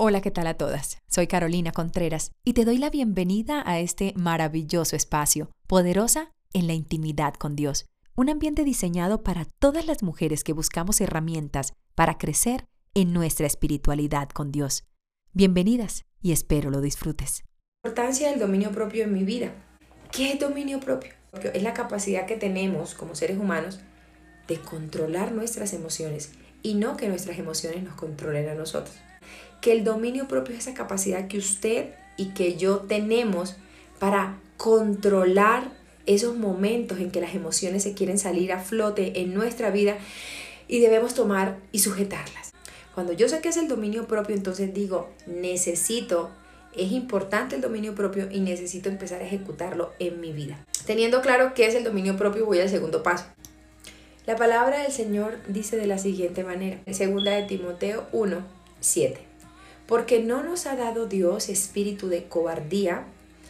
Hola, ¿qué tal a todas? Soy Carolina Contreras y te doy la bienvenida a este maravilloso espacio, poderosa en la intimidad con Dios, un ambiente diseñado para todas las mujeres que buscamos herramientas para crecer en nuestra espiritualidad con Dios. Bienvenidas y espero lo disfrutes. Importancia del dominio propio en mi vida. ¿Qué es dominio propio? Es la capacidad que tenemos como seres humanos de controlar nuestras emociones y no que nuestras emociones nos controlen a nosotros que el dominio propio es esa capacidad que usted y que yo tenemos para controlar esos momentos en que las emociones se quieren salir a flote en nuestra vida y debemos tomar y sujetarlas. Cuando yo sé que es el dominio propio, entonces digo, necesito, es importante el dominio propio y necesito empezar a ejecutarlo en mi vida. Teniendo claro qué es el dominio propio, voy al segundo paso. La palabra del Señor dice de la siguiente manera, en segunda de Timoteo 1, 7 porque no nos ha dado Dios espíritu de cobardía,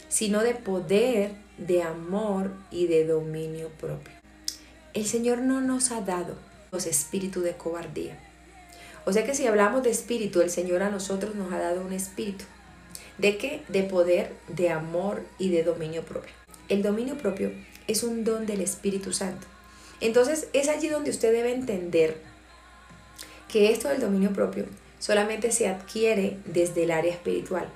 sino de poder, de amor y de dominio propio. El Señor no nos ha dado los espíritu de cobardía. O sea que si hablamos de espíritu, el Señor a nosotros nos ha dado un espíritu. ¿De qué? De poder, de amor y de dominio propio. El dominio propio es un don del Espíritu Santo. Entonces es allí donde usted debe entender que esto del dominio propio solamente se adquiere desde el área espiritual.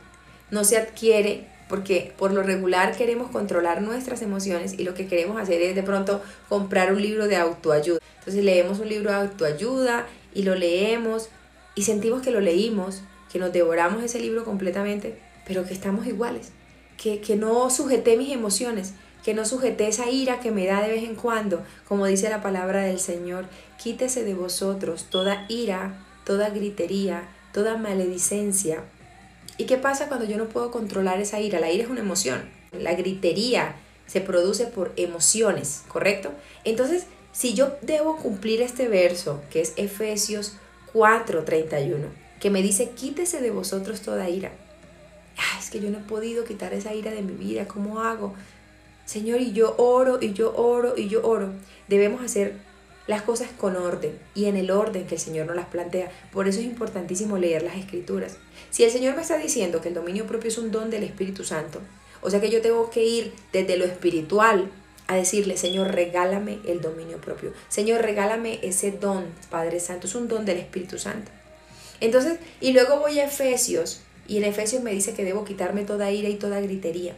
No se adquiere porque por lo regular queremos controlar nuestras emociones y lo que queremos hacer es de pronto comprar un libro de autoayuda. Entonces leemos un libro de autoayuda y lo leemos y sentimos que lo leímos, que nos devoramos ese libro completamente, pero que estamos iguales, que, que no sujeté mis emociones, que no sujeté esa ira que me da de vez en cuando, como dice la palabra del Señor, quítese de vosotros toda ira, toda gritería, toda maledicencia. ¿Y qué pasa cuando yo no puedo controlar esa ira? La ira es una emoción. La gritería se produce por emociones, ¿correcto? Entonces, si yo debo cumplir este verso, que es Efesios 4:31, que me dice, quítese de vosotros toda ira. es que yo no he podido quitar esa ira de mi vida, ¿cómo hago? Señor, y yo oro, y yo oro, y yo oro. Debemos hacer las cosas con orden y en el orden que el Señor nos las plantea. Por eso es importantísimo leer las escrituras. Si el Señor me está diciendo que el dominio propio es un don del Espíritu Santo, o sea que yo tengo que ir desde lo espiritual a decirle, Señor, regálame el dominio propio. Señor, regálame ese don, Padre Santo. Es un don del Espíritu Santo. Entonces, y luego voy a Efesios, y en Efesios me dice que debo quitarme toda ira y toda gritería.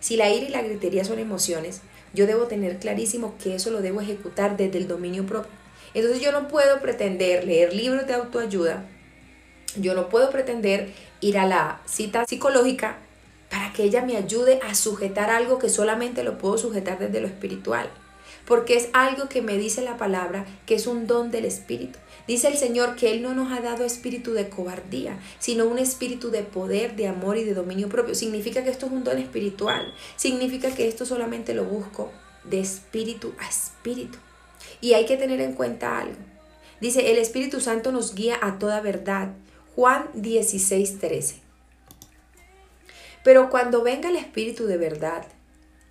Si la ira y la gritería son emociones, yo debo tener clarísimo que eso lo debo ejecutar desde el dominio propio. Entonces yo no puedo pretender leer libros de autoayuda, yo no puedo pretender ir a la cita psicológica para que ella me ayude a sujetar algo que solamente lo puedo sujetar desde lo espiritual porque es algo que me dice la palabra que es un don del Espíritu. Dice el Señor que Él no nos ha dado espíritu de cobardía, sino un espíritu de poder, de amor y de dominio propio. Significa que esto es un don espiritual. Significa que esto solamente lo busco de espíritu a espíritu. Y hay que tener en cuenta algo. Dice, el Espíritu Santo nos guía a toda verdad. Juan 16, 13. Pero cuando venga el Espíritu de verdad,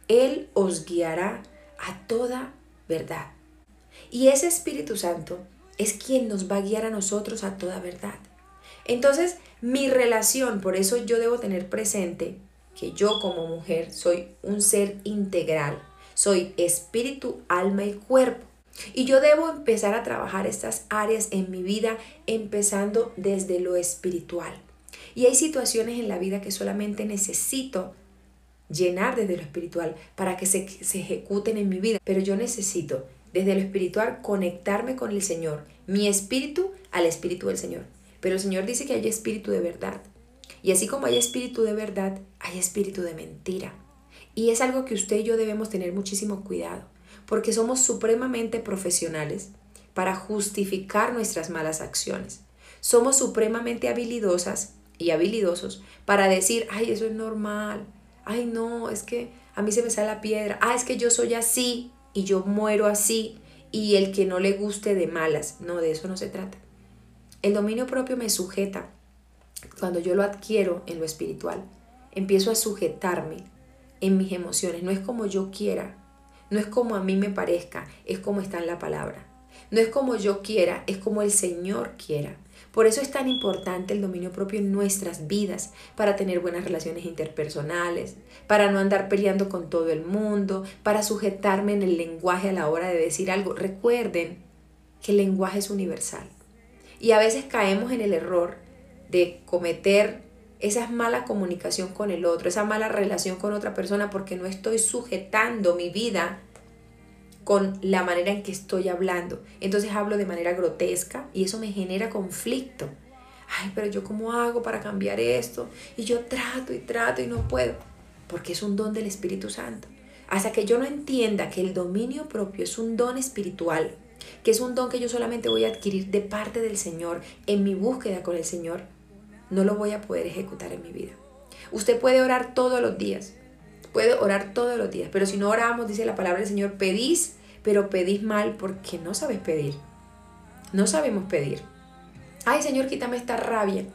Él os guiará a toda verdad. Y ese Espíritu Santo es quien nos va a guiar a nosotros a toda verdad. Entonces, mi relación, por eso yo debo tener presente que yo como mujer soy un ser integral, soy espíritu, alma y cuerpo. Y yo debo empezar a trabajar estas áreas en mi vida empezando desde lo espiritual. Y hay situaciones en la vida que solamente necesito llenar desde lo espiritual para que se, se ejecuten en mi vida. Pero yo necesito desde lo espiritual conectarme con el Señor, mi espíritu al espíritu del Señor. Pero el Señor dice que hay espíritu de verdad. Y así como hay espíritu de verdad, hay espíritu de mentira. Y es algo que usted y yo debemos tener muchísimo cuidado, porque somos supremamente profesionales para justificar nuestras malas acciones. Somos supremamente habilidosas y habilidosos para decir, ay, eso es normal, ay no, es que a mí se me sale la piedra, ah, es que yo soy así y yo muero así y el que no le guste de malas, no, de eso no se trata. El dominio propio me sujeta cuando yo lo adquiero en lo espiritual. Empiezo a sujetarme en mis emociones, no es como yo quiera, no es como a mí me parezca, es como está en la palabra. No es como yo quiera, es como el Señor quiera. Por eso es tan importante el dominio propio en nuestras vidas, para tener buenas relaciones interpersonales, para no andar peleando con todo el mundo, para sujetarme en el lenguaje a la hora de decir algo. Recuerden que el lenguaje es universal. Y a veces caemos en el error de cometer esa mala comunicación con el otro, esa mala relación con otra persona porque no estoy sujetando mi vida con la manera en que estoy hablando. Entonces hablo de manera grotesca y eso me genera conflicto. Ay, pero yo cómo hago para cambiar esto? Y yo trato y trato y no puedo, porque es un don del Espíritu Santo. Hasta que yo no entienda que el dominio propio es un don espiritual, que es un don que yo solamente voy a adquirir de parte del Señor en mi búsqueda con el Señor, no lo voy a poder ejecutar en mi vida. Usted puede orar todos los días, puede orar todos los días, pero si no oramos, dice la palabra del Señor, pedís, pero pedís mal porque no sabes pedir. No sabemos pedir. Ay, Señor, quítame esta rabia.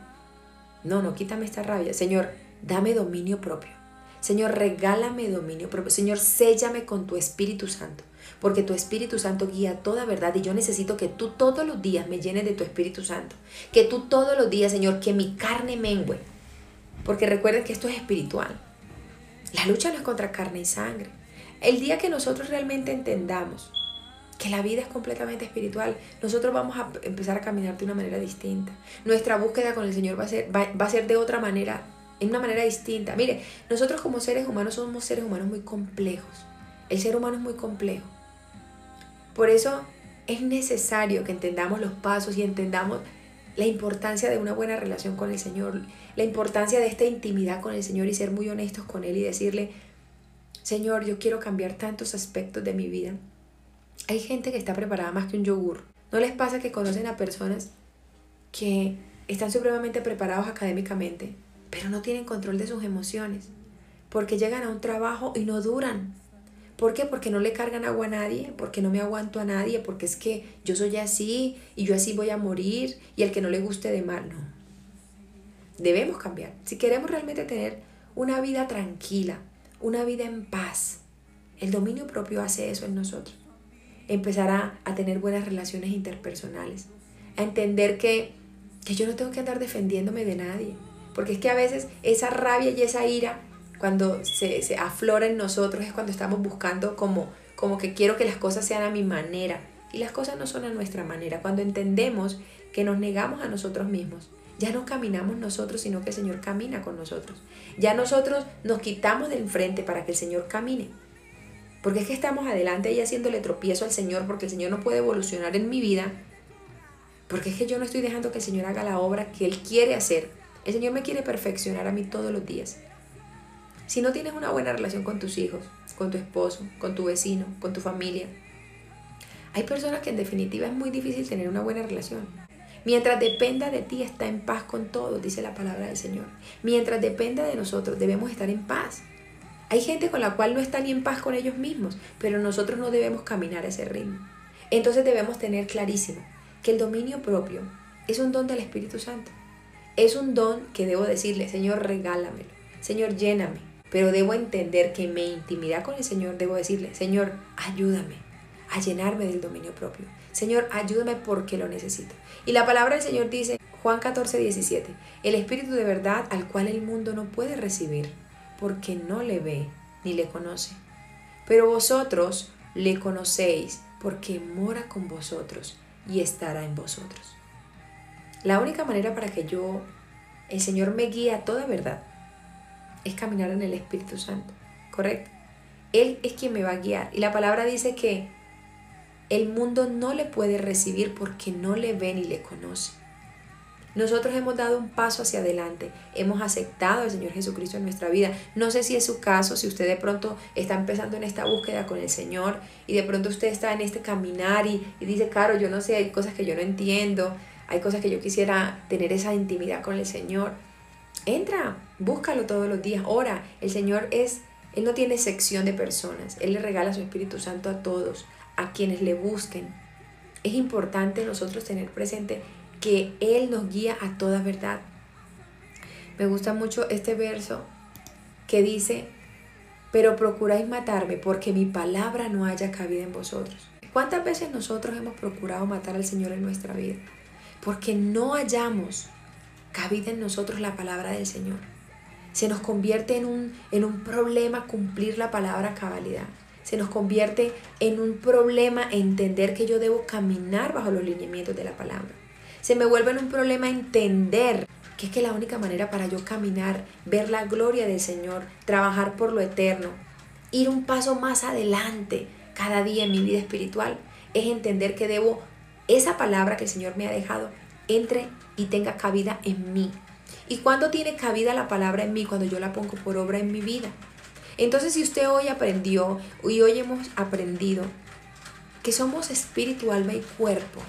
No, no, quítame esta rabia. Señor, dame dominio propio. Señor, regálame dominio propio. Señor, séllame con tu Espíritu Santo porque tu Espíritu Santo guía toda verdad y yo necesito que tú todos los días me llenes de tu Espíritu Santo. Que tú todos los días, Señor, que mi carne mengüe. Porque recuerden que esto es espiritual. La lucha no es contra carne y sangre. El día que nosotros realmente entendamos que la vida es completamente espiritual, nosotros vamos a empezar a caminar de una manera distinta. Nuestra búsqueda con el Señor va a ser, va, a ser de otra manera, en una manera distinta. Mire, nosotros como seres humanos somos seres humanos muy complejos. El ser humano es muy complejo. Por eso es necesario que entendamos los pasos y entendamos la importancia de una buena relación con el Señor, la importancia de esta intimidad con el Señor y ser muy honestos con Él y decirle, Señor, yo quiero cambiar tantos aspectos de mi vida. Hay gente que está preparada más que un yogur. ¿No les pasa que conocen a personas que están supremamente preparados académicamente, pero no tienen control de sus emociones? Porque llegan a un trabajo y no duran, ¿Por qué? Porque no le cargan agua a nadie, porque no me aguanto a nadie, porque es que yo soy así y yo así voy a morir y el que no le guste de mal, no. Debemos cambiar. Si queremos realmente tener una vida tranquila, una vida en paz, el dominio propio hace eso en nosotros. Empezar a, tener buenas relaciones interpersonales, a entender que, que yo no tengo que andar defendiéndome de nadie, porque es que a veces esa rabia y esa ira cuando se, se, aflora en nosotros es cuando estamos buscando como, como que quiero que las cosas sean a mi manera. Y las cosas no son a nuestra manera. Cuando entendemos que nos negamos a nosotros mismos, ya no caminamos nosotros, sino que el Señor camina con nosotros. Ya nosotros nos quitamos del frente para que el Señor camine. Porque es que estamos adelante y haciéndole tropiezo al Señor porque el Señor no puede evolucionar en mi vida. Porque es que yo no estoy dejando que el Señor haga la obra que Él quiere hacer. El Señor me quiere perfeccionar a mí todos los días. Si no tienes una buena relación con tus hijos, con tu esposo, con tu vecino, con tu familia, hay personas que en definitiva es muy difícil tener una buena relación. Mientras dependa de ti, está en paz con todos, dice la palabra del Señor. Mientras dependa de nosotros, debemos estar en paz. Hay gente con la cual no está ni en paz con ellos mismos, pero nosotros no debemos caminar a ese ritmo. Entonces debemos tener clarísimo que el dominio propio es un don del Espíritu Santo. Es un don que debo decirle, Señor, regálamelo. Señor, lléname. Pero debo entender que mi intimidad con el Señor debo decirle, Señor, ayúdame a llenarme del dominio propio. Señor, ayúdame porque lo necesito. Y la palabra del Señor dice, Juan 14, 17, el Espíritu de verdad al cual el mundo no puede recibir, porque no le ve ni le conoce. Pero vosotros le conocéis, porque mora con vosotros y estará en vosotros. La única manera para que yo, el Señor me guíe a toda verdad, es caminar en el Espíritu Santo, ¿correcto? Él es quien me va a guiar. Y la palabra dice que el mundo no le puede recibir porque no le ve ni le conoce. Nosotros hemos dado un paso hacia adelante, hemos aceptado al Señor Jesucristo en nuestra vida. No sé si es su caso, si usted de pronto está empezando en esta búsqueda con el Señor y de pronto usted está en este caminar y, dice, claro, yo no sé, hay cosas que yo no entiendo, hay cosas que yo quisiera tener esa intimidad con el Señor. Entra, búscalo todos los días, ora. El Señor es, Él no tiene sección de personas. Él le regala su Espíritu Santo a todos, a quienes le busquen. Es importante nosotros tener presente que Él nos guía a toda verdad. Me gusta mucho este verso que dice, pero procuráis matarme porque mi palabra no haya cabida en vosotros. ¿Cuántas veces nosotros hemos procurado matar al Señor en nuestra vida? porque no hallamos cabida en nosotros la palabra del Señor. Se nos convierte en un, en un problema cumplir la palabra cabalidad. Se nos convierte en un problema entender que yo debo caminar bajo los lineamientos de la palabra. Se me vuelve en un problema entender que es que la única manera para yo caminar, ver la gloria del Señor, trabajar por lo eterno, ir un paso más adelante cada día en mi vida espiritual, es entender que debo esa palabra que el Señor me ha dejado entre y tenga cabida en mí. ¿Y cuándo tiene cabida la palabra en mí? Cuando yo la pongo por obra en mi vida. Entonces, si usted hoy aprendió y hoy hemos aprendido que somos espíritu, alma y cuerpo,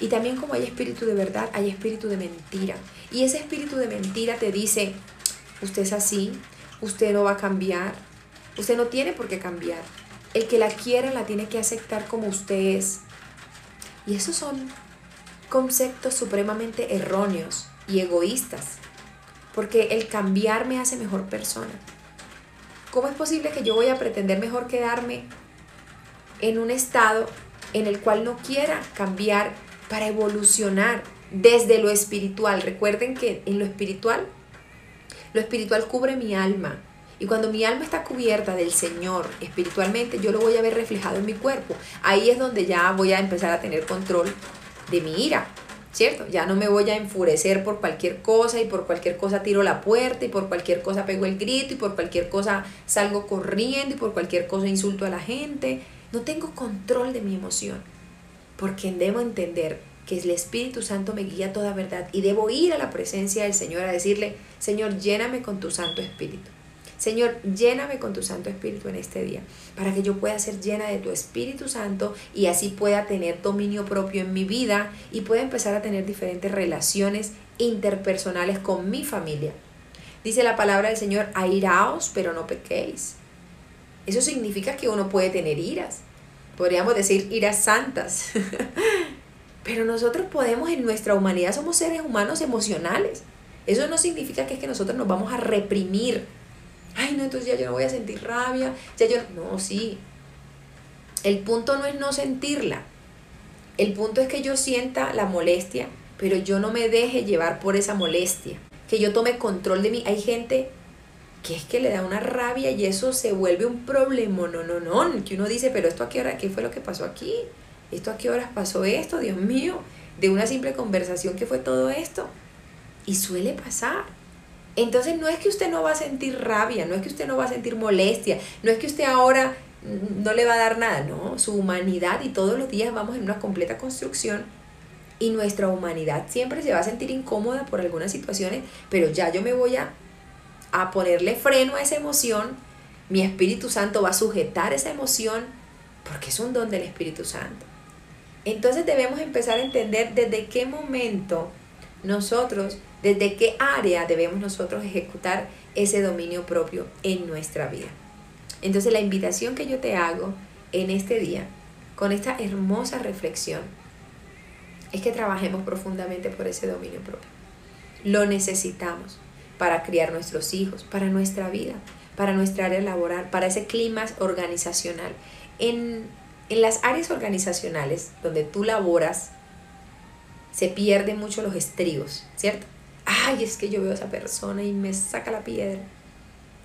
y también como hay espíritu de verdad, hay espíritu de mentira. Y ese espíritu de mentira te dice, usted es así, usted no va a cambiar, usted no tiene por qué cambiar. El que la quiere la tiene que aceptar como usted es. Y esos son conceptos supremamente erróneos y egoístas, porque el cambiar me hace mejor persona. ¿Cómo es posible que yo voy a pretender mejor quedarme en un estado en el cual no quiera cambiar para evolucionar desde lo espiritual? Recuerden que en lo espiritual, lo espiritual cubre mi alma. Y cuando mi alma está cubierta del Señor espiritualmente, yo lo voy a ver reflejado en mi cuerpo. Ahí es donde ya voy a empezar a tener control de mi ira, ¿cierto? Ya no me voy a enfurecer por cualquier cosa y por cualquier cosa tiro la puerta y por cualquier cosa pego el grito y por cualquier cosa salgo corriendo y por cualquier cosa insulto a la gente. No tengo control de mi emoción porque debo entender que el Espíritu Santo me guía toda verdad y debo ir a la presencia del Señor a decirle, Señor, lléname con tu Santo Espíritu. Señor, lléname con tu Santo Espíritu en este día, para que yo pueda ser llena de tu Espíritu Santo y así pueda tener dominio propio en mi vida y pueda empezar a tener diferentes relaciones interpersonales con mi familia. Dice la palabra del Señor, airaos, pero no pequéis. Eso significa que uno puede tener iras. Podríamos decir iras santas. pero nosotros podemos, en nuestra humanidad, somos seres humanos emocionales. Eso no significa que es que nosotros nos vamos a reprimir ay, no, entonces ya yo no voy a sentir rabia, ya yo, no, sí. El punto no es no sentirla, el punto es que yo sienta la molestia, pero yo no me deje llevar por esa molestia, que yo tome control de mí. Hay gente que es que le da una rabia y eso se vuelve un problema, no, no, no, que uno dice, pero esto a qué hora, ¿qué fue lo que pasó aquí? ¿Esto a qué horas pasó esto? Dios mío, de una simple conversación que fue todo esto. Y suele pasar. Entonces no es que usted no va a sentir rabia, no es que usted no va a sentir molestia, no es que usted ahora no le va a dar nada, no, su humanidad y todos los días vamos en una completa construcción y nuestra humanidad siempre se va a sentir incómoda por algunas situaciones, pero ya yo me voy a, a ponerle freno a esa emoción, mi Espíritu Santo va a sujetar esa emoción porque es un don del Espíritu Santo. Entonces debemos empezar a entender desde qué momento nosotros desde qué área debemos nosotros ejecutar ese dominio propio en nuestra vida. Entonces la invitación que yo te hago en este día, con esta hermosa reflexión, es que trabajemos profundamente por ese dominio propio. Lo necesitamos para criar nuestros hijos, para nuestra vida, para nuestra área laboral, para ese clima organizacional. En, en las áreas organizacionales donde tú laboras, se pierden mucho los estribos, ¿cierto? ay, es que yo veo a esa persona y me saca la piedra.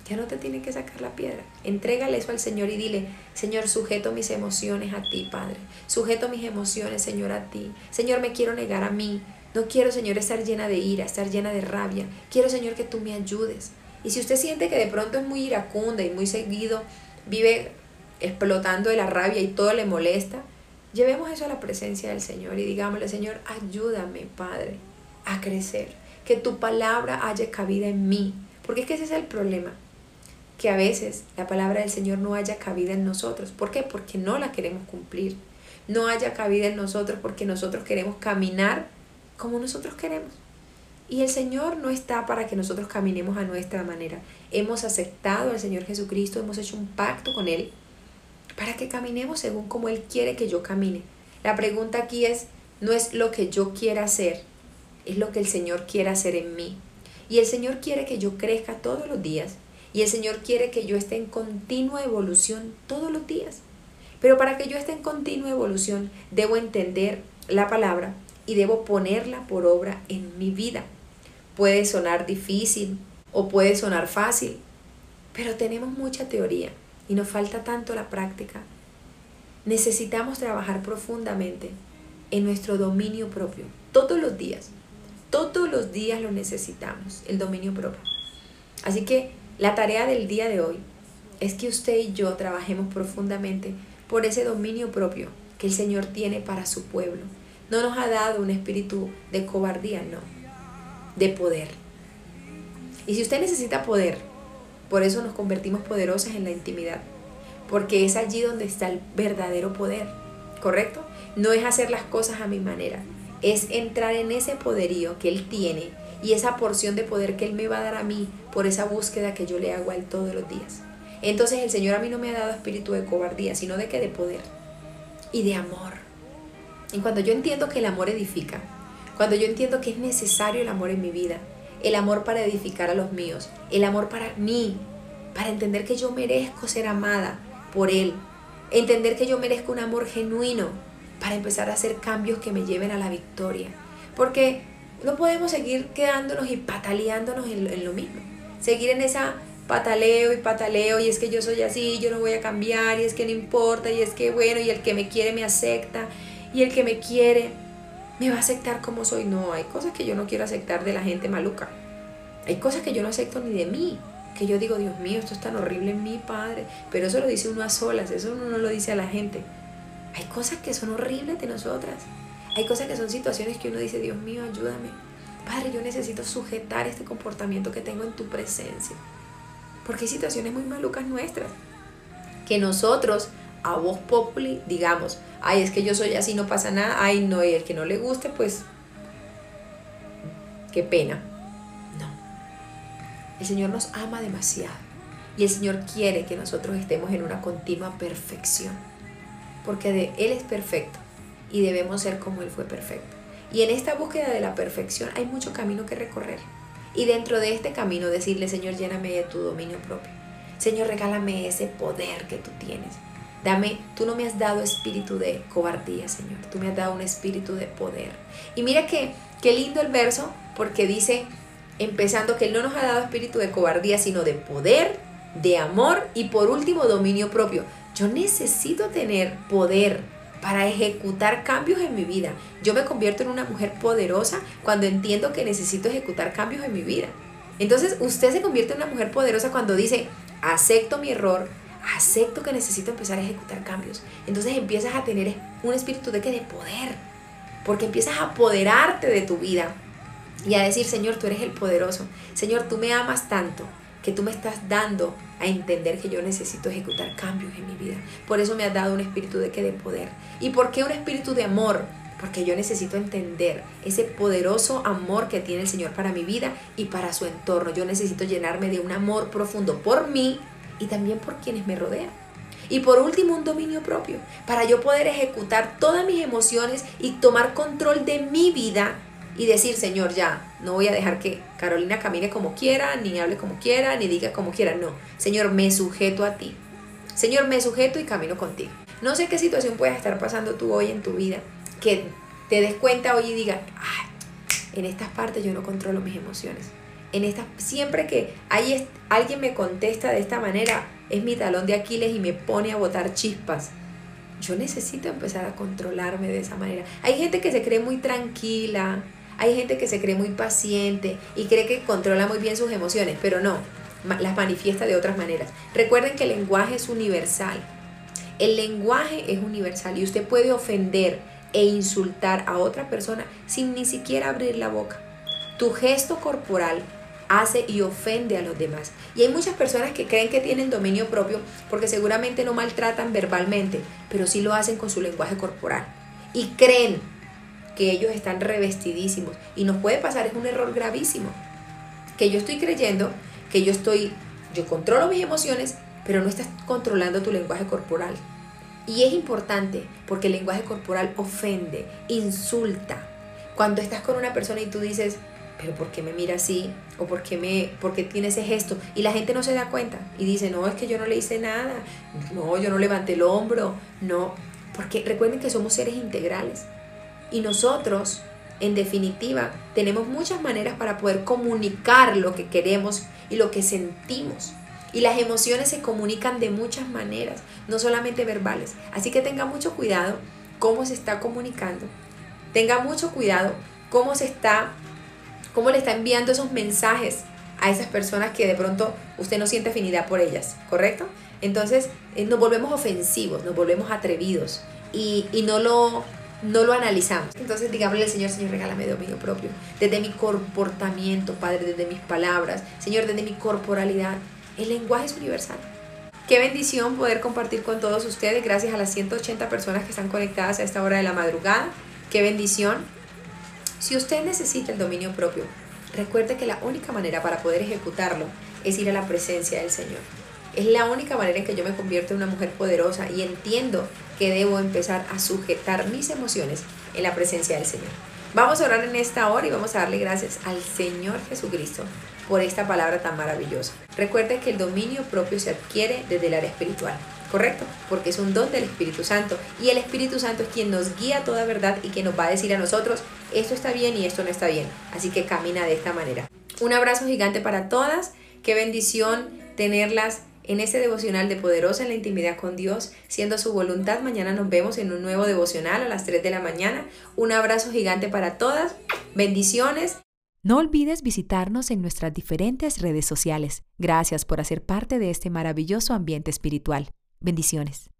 Ya no te tiene que sacar la piedra. Entrégale eso al Señor y dile, Señor, sujeto mis emociones a ti, Padre. Sujeto mis emociones, Señor, a ti. Señor, me quiero negar a mí. No quiero, Señor, estar llena de ira, estar llena de rabia. Quiero, Señor, que tú me ayudes. Y si usted siente que de pronto es muy iracunda y muy seguido, vive explotando de la rabia y todo le molesta, llevemos eso a la presencia del Señor y digámosle, Señor, ayúdame, Padre, a crecer que tu palabra haya cabida en mí. Porque es que ese es el problema, que a veces la palabra del Señor no haya cabida en nosotros. ¿Por qué? Porque no la queremos cumplir. No haya cabida en nosotros porque nosotros queremos caminar como nosotros queremos. Y el Señor no está para que nosotros caminemos a nuestra manera. Hemos aceptado al Señor Jesucristo, hemos hecho un pacto con Él para que caminemos según como Él quiere que yo camine. La pregunta aquí es, no es lo que yo quiera hacer, es lo que el Señor quiere hacer en mí. Y el Señor quiere que yo crezca todos los días. Y el Señor quiere que yo esté en continua evolución todos los días. Pero para que yo esté en continua evolución, debo entender la palabra y debo ponerla por obra en mi vida. Puede sonar difícil o puede sonar fácil, pero tenemos mucha teoría y nos falta tanto la práctica. Necesitamos trabajar profundamente en nuestro dominio propio, todos los días. Todos los días lo necesitamos, el dominio propio. Así que la tarea del día de hoy es que usted y yo trabajemos profundamente por ese dominio propio que el Señor tiene para su pueblo. No nos ha dado un espíritu de cobardía, no, de poder. Y si usted necesita poder, por eso nos convertimos poderosas en la intimidad, porque es allí donde está el verdadero poder, ¿correcto? No es hacer las cosas a mi manera, es entrar en ese poderío que Él tiene y esa porción de poder que Él me va a dar a mí por esa búsqueda que yo le hago a Él todos los días. Entonces el Señor a mí no me ha dado espíritu de cobardía, sino de que de poder y de amor. Y cuando yo entiendo que el amor edifica, cuando yo entiendo que es necesario el amor en mi vida, el amor para edificar a los míos, el amor para mí, para entender que yo merezco ser amada por Él, entender que yo merezco un amor genuino para empezar a hacer cambios que me lleven a la victoria. Porque no podemos seguir quedándonos y pataleándonos en, lo mismo. Seguir en esa pataleo y pataleo y es que yo soy así, yo no voy a cambiar y es que no importa y es que bueno y el que me quiere me acepta y el que me quiere me va a aceptar como soy. No, hay cosas que yo no quiero aceptar de la gente maluca. Hay cosas que yo no acepto ni de mí. Que yo digo, Dios mío, esto es tan horrible en mi Padre. Pero eso lo dice uno a solas, eso uno no lo dice a la gente. Hay cosas que son horribles de nosotras. Hay cosas que son situaciones que uno dice, Dios mío, ayúdame. Padre, yo necesito sujetar este comportamiento que tengo en tu presencia. Porque hay situaciones muy malucas nuestras. Que nosotros, a voz populi, digamos, ay, es que yo soy así, no pasa nada, ay, no, y el que no le guste, pues, qué pena. No. El Señor nos ama demasiado. Y el Señor quiere que nosotros estemos en una continua perfección. Porque de Él es perfecto y debemos ser como Él fue perfecto. Y en esta búsqueda de la perfección hay mucho camino que recorrer. Y dentro de este camino decirle, Señor, lléname de tu dominio propio. Señor, regálame ese poder que tú tienes. Dame, tú no me has dado espíritu de cobardía, Señor. Tú me has dado un espíritu de poder. Y mira que, qué lindo el verso, porque dice, empezando que Él no nos ha dado espíritu de cobardía, sino de poder, de amor y por último dominio propio. Yo necesito tener poder para ejecutar cambios en mi vida. Yo me convierto en una mujer poderosa cuando entiendo que necesito ejecutar cambios en mi vida. Entonces usted se convierte en una mujer poderosa cuando dice, acepto mi error, acepto que necesito empezar a ejecutar cambios. Entonces empiezas a tener un espíritu de que de poder, porque empiezas a apoderarte de tu vida y a decir, Señor, tú eres el poderoso. Señor, tú me amas tanto que tú me estás dando a entender que yo necesito ejecutar cambios en mi vida. Por eso me has dado un espíritu de que de poder. ¿Y por qué un espíritu de amor? Porque yo necesito entender ese poderoso amor que tiene el Señor para mi vida y para su entorno. Yo necesito llenarme de un amor profundo por mí y también por quienes me rodean. Y por último, un dominio propio, para yo poder ejecutar todas mis emociones y tomar control de mi vida y decir, Señor, ya, no voy a dejar que Carolina camine como quiera, ni hable como quiera, ni diga como quiera. No, Señor, me sujeto a ti. Señor, me sujeto y camino contigo. No sé qué situación puedes estar pasando tú hoy en tu vida, que te des cuenta hoy y diga, Ay, en estas partes yo no controlo mis emociones. En estas, siempre que hay, alguien me contesta de esta manera, es mi talón de Aquiles y me pone a botar chispas. Yo necesito empezar a controlarme de esa manera. Hay gente que se cree muy tranquila, hay gente que se cree muy paciente y cree que controla muy bien sus emociones, pero no, las manifiesta de otras maneras. Recuerden que el lenguaje es universal. El lenguaje es universal y usted puede ofender e insultar a otra persona sin ni siquiera abrir la boca. Tu gesto corporal hace y ofende a los demás. Y hay muchas personas que creen que tienen dominio propio porque seguramente no maltratan verbalmente, pero sí lo hacen con su lenguaje corporal. Y creen que ellos están revestidísimos. Y nos puede pasar, es un error gravísimo. Que yo estoy creyendo que yo estoy, yo controlo mis emociones, pero no estás controlando tu lenguaje corporal. Y es importante porque el lenguaje corporal ofende, insulta. Cuando estás con una persona y tú dices, pero ¿por qué me mira así? ¿O por qué, me, por qué tiene ese gesto? Y la gente no se da cuenta y dice, no, es que yo no le hice nada, no, yo no levanté el hombro, no, porque recuerden que somos seres integrales. Y nosotros En definitiva, tenemos muchas maneras para poder comunicar lo que queremos y lo que sentimos. Y las emociones se comunican de muchas maneras, no solamente verbales. Así que tenga mucho cuidado cómo se está comunicando. Tenga mucho cuidado cómo se está, cómo le está enviando esos mensajes a esas personas que de pronto usted no siente afinidad por ellas, ¿correcto? Entonces eh, nos volvemos ofensivos, nos volvemos atrevidos y, y no lo no lo analizamos. Entonces digámosle al Señor, Señor, regálame dominio propio. Desde mi comportamiento, Padre, desde mis palabras, Señor, desde mi corporalidad. El lenguaje es universal. Qué bendición poder compartir con todos ustedes, gracias a las 180 personas que están conectadas a esta hora de la madrugada. Qué bendición. Si usted necesita el dominio propio, recuerde que la única manera para poder ejecutarlo es ir a la presencia del Señor. Es la única manera en que yo me convierto en una mujer poderosa y entiendo que debo empezar a sujetar mis emociones en la presencia del Señor. Vamos a orar en esta hora y vamos a darle gracias al Señor Jesucristo por esta palabra tan maravillosa. Recuerde que el dominio propio se adquiere desde el área espiritual, ¿correcto? Porque es un don del Espíritu Santo y el Espíritu Santo es quien nos guía toda verdad y que nos va a decir a nosotros, esto está bien y esto no está bien. Así que camina de esta manera. Un abrazo gigante para todas. Qué bendición tenerlas en este devocional de Poderosa en la intimidad con Dios, siendo su voluntad. Mañana nos vemos en un nuevo devocional a las 3 de la mañana. Un abrazo gigante para todas. Bendiciones. No olvides visitarnos en nuestras diferentes redes sociales. Gracias por hacer parte de este maravilloso ambiente espiritual. Bendiciones.